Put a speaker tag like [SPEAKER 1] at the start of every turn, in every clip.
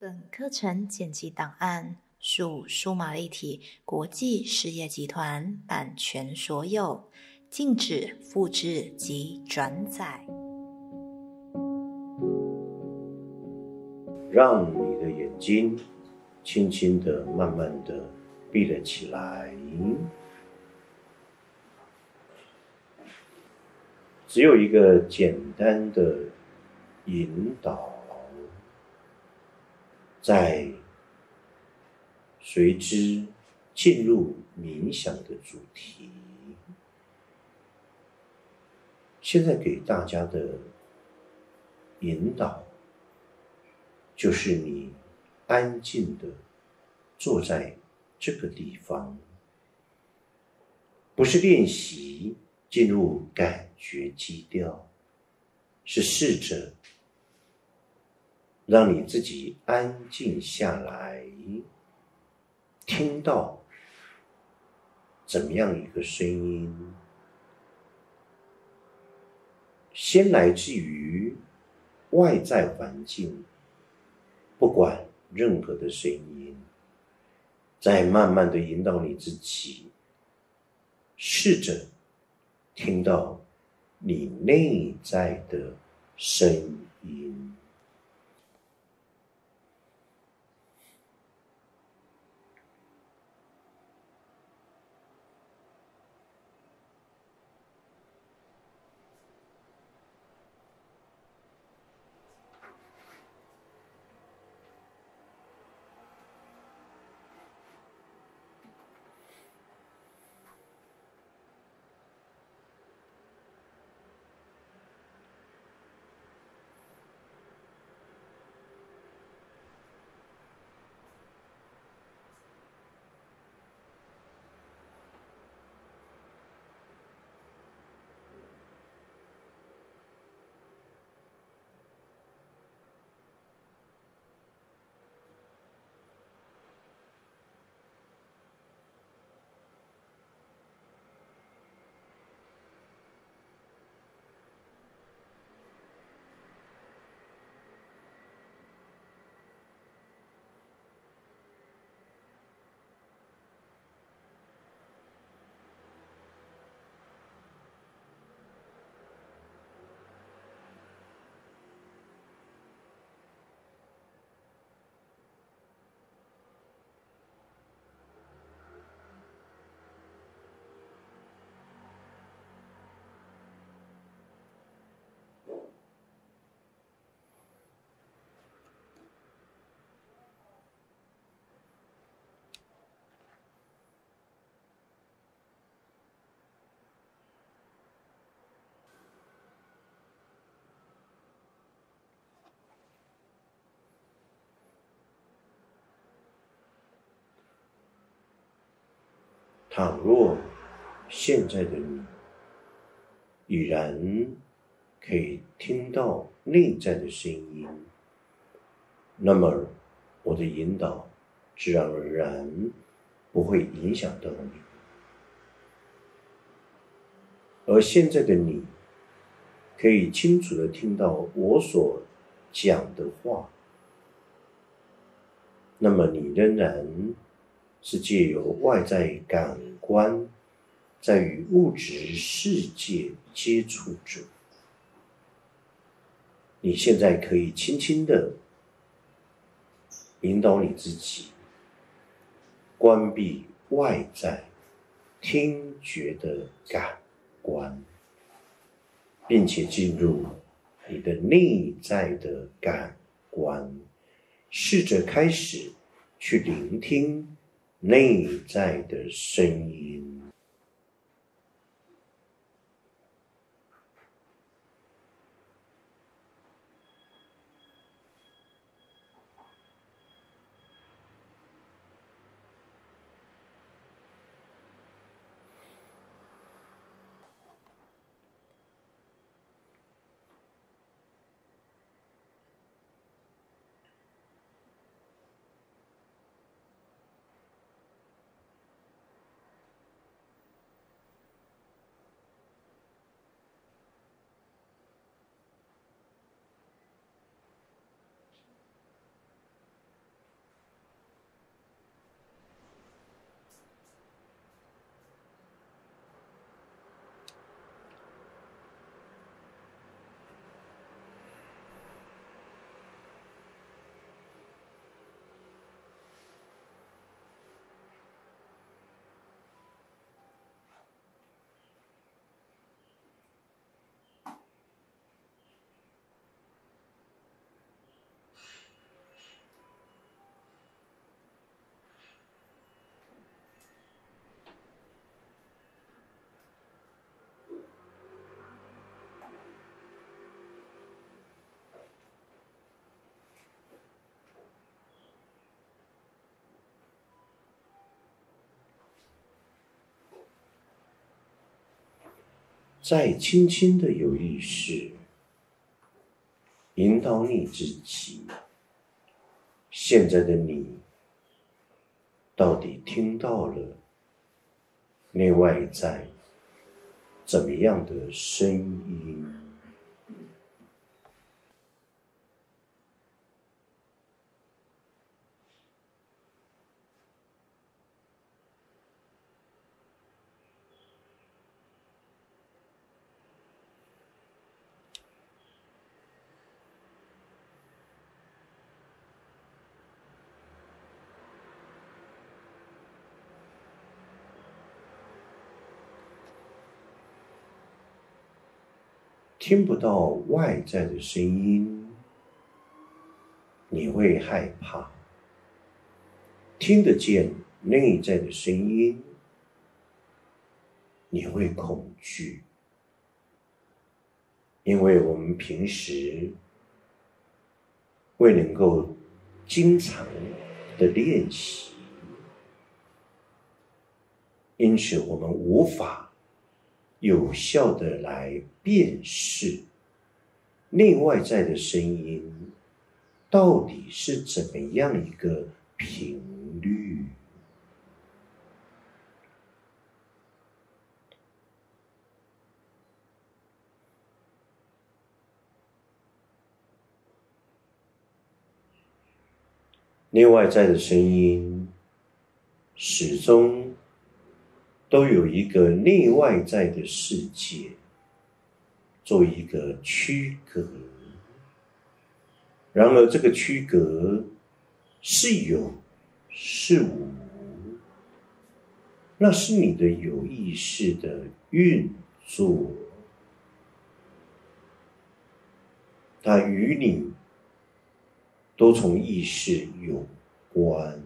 [SPEAKER 1] 本课程剪辑档案属数码立体国际事业集团版权所有，禁止复制及转载。
[SPEAKER 2] 让你的眼睛轻轻的、慢慢的闭了起来。只有一个简单的引导。在随之进入冥想的主题。现在给大家的引导，就是你安静的坐在这个地方，不是练习进入感觉基调，是试着。让你自己安静下来，听到怎么样一个声音？先来自于外在环境，不管任何的声音，再慢慢的引导你自己，试着听到你内在的声音。倘若现在的你已然可以听到内在的声音，那么我的引导自然而然不会影响到你。而现在的你可以清楚的听到我所讲的话，那么你仍然。是借由外在感官，在与物质世界接触着。你现在可以轻轻的引导你自己，关闭外在听觉的感官，并且进入你的内在的感官，试着开始去聆听。内在的声音。再轻轻的有意识引导你自己，现在的你到底听到了内外在怎么样的声音？听不到外在的声音，你会害怕；听得见内在的声音，你会恐惧。因为我们平时未能够经常的练习，因此我们无法。有效的来辨识内外在的声音到底是怎么样一个频率？内外在的声音始终。都有一个内外在的世界，做一个区隔。然而，这个区隔是有是无，那是你的有意识的运作，它与你都从意识有关。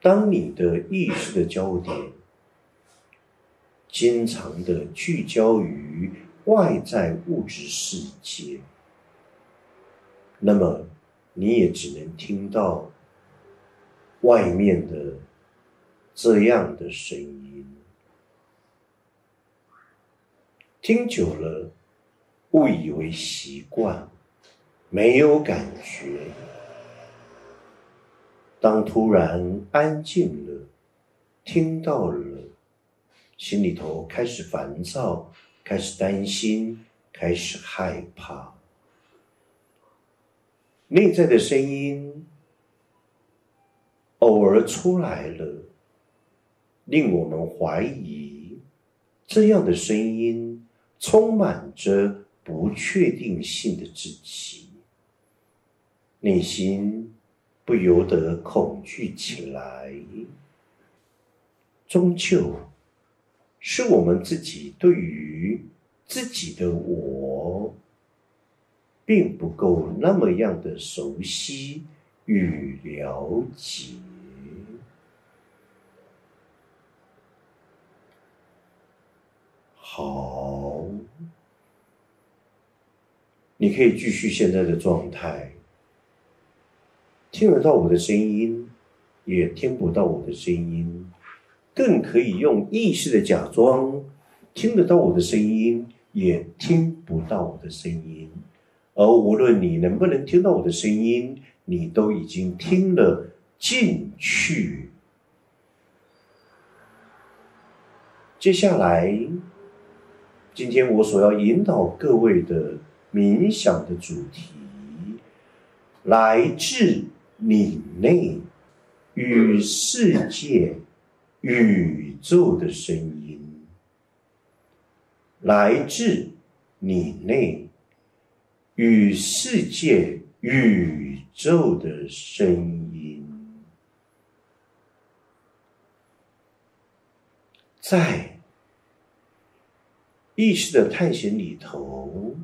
[SPEAKER 2] 当你的意识的焦点经常的聚焦于外在物质世界，那么你也只能听到外面的这样的声音，听久了误以为习惯，没有感觉。当突然安静了，听到了，心里头开始烦躁，开始担心，开始害怕，内在的声音偶尔出来了，令我们怀疑，这样的声音充满着不确定性的自己，内心。不由得恐惧起来，终究是我们自己对于自己的我，并不够那么样的熟悉与了解。好，你可以继续现在的状态。听得到我的声音，也听不到我的声音，更可以用意识的假装听得到我的声音，也听不到我的声音。而无论你能不能听到我的声音，你都已经听了进去。接下来，今天我所要引导各位的冥想的主题，来自。你内与世界、宇宙的声音，来自你内与世界、宇宙的声音，在意识的探险里头，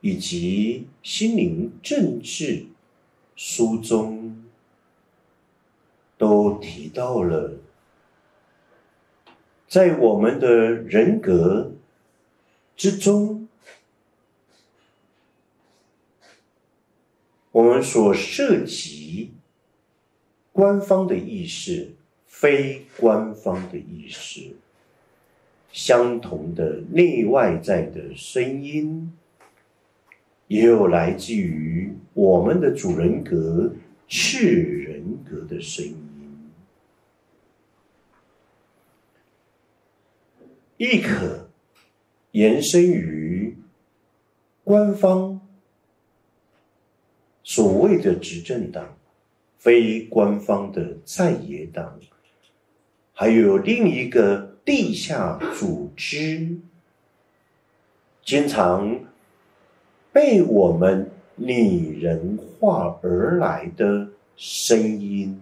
[SPEAKER 2] 以及心灵政治。书中都提到了，在我们的人格之中，我们所涉及官方的意识、非官方的意识，相同的内外在的声音，也有来自于我们的主人格次人格的声音，亦可延伸于官方所谓的执政党。非官方的在野党，还有另一个地下组织，经常被我们拟人化而来的声音，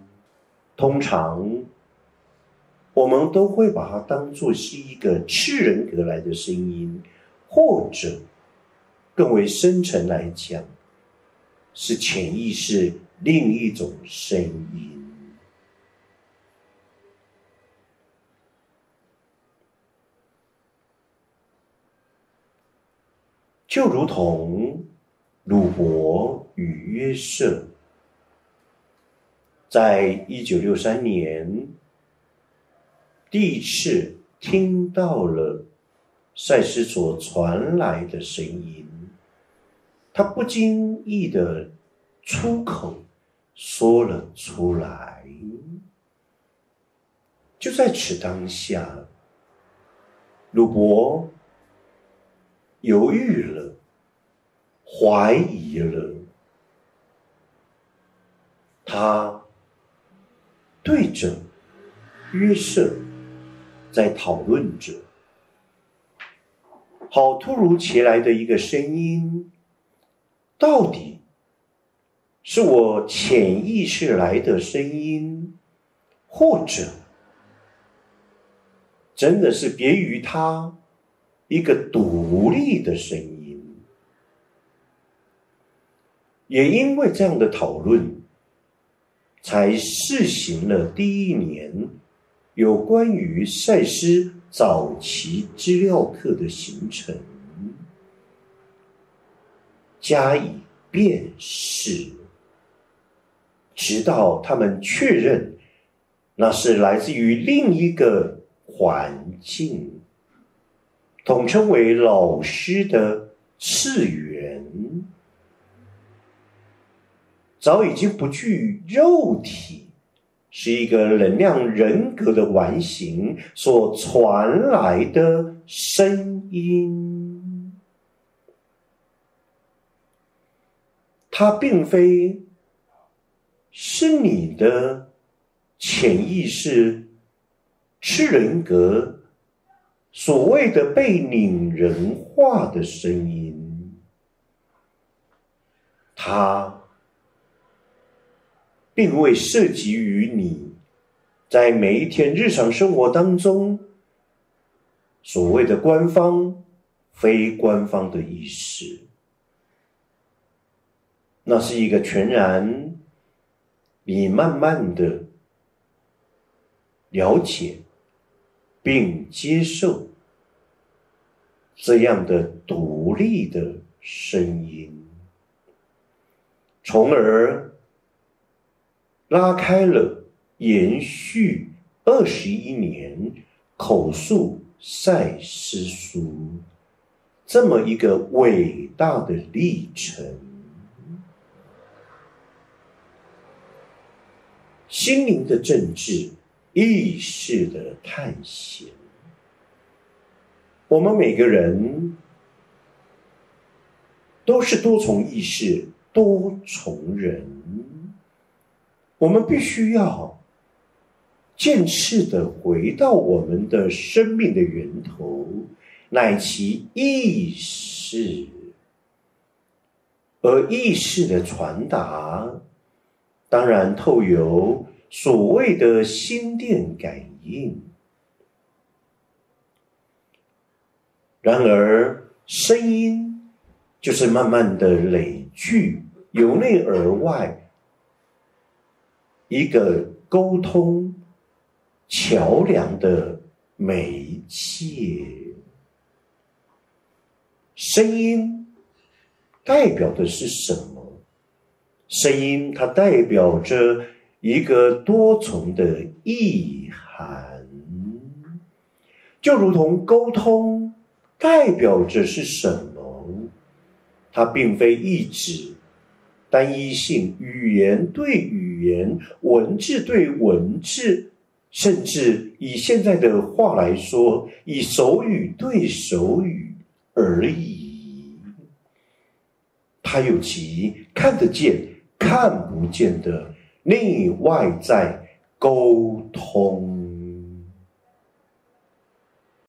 [SPEAKER 2] 通常我们都会把它当做是一个次人格来的声音，或者更为深层来讲，是潜意识。另一种声音，就如同鲁伯与约瑟，在一九六三年第一次听到了赛斯所传来的声音，他不经意的出口。说了出来，就在此当下，鲁伯犹豫了，怀疑了，他对着约瑟在讨论着，好突如其来的一个声音，到底。是我潜意识来的声音，或者真的是别于他一个独立的声音。也因为这样的讨论，才试行了第一年有关于赛斯早期资料课的形成，加以辨识。直到他们确认那是来自于另一个环境，统称为老师的次元，早已经不具肉体，是一个能量人格的完形所传来的声音，它并非。是你的潜意识、是人格，所谓的被拟人化的声音，它并未涉及于你在每一天日常生活当中所谓的官方、非官方的意识，那是一个全然。你慢慢的了解并接受这样的独立的声音，从而拉开了延续二十一年口述赛诗书这么一个伟大的历程。心灵的政治，意识的探险。我们每个人都是多重意识、多重人，我们必须要渐次的回到我们的生命的源头，乃其意识，而意识的传达。当然，透有所谓的心电感应。然而，声音就是慢慢的累聚，由内而外，一个沟通桥梁的媒介。声音代表的是什么？声音，它代表着一个多重的意涵。就如同沟通代表着是什么？它并非一指单一性，语言对语言，文字对文字，甚至以现在的话来说，以手语对手语而已。它有其看得见、看不见的内外在沟通。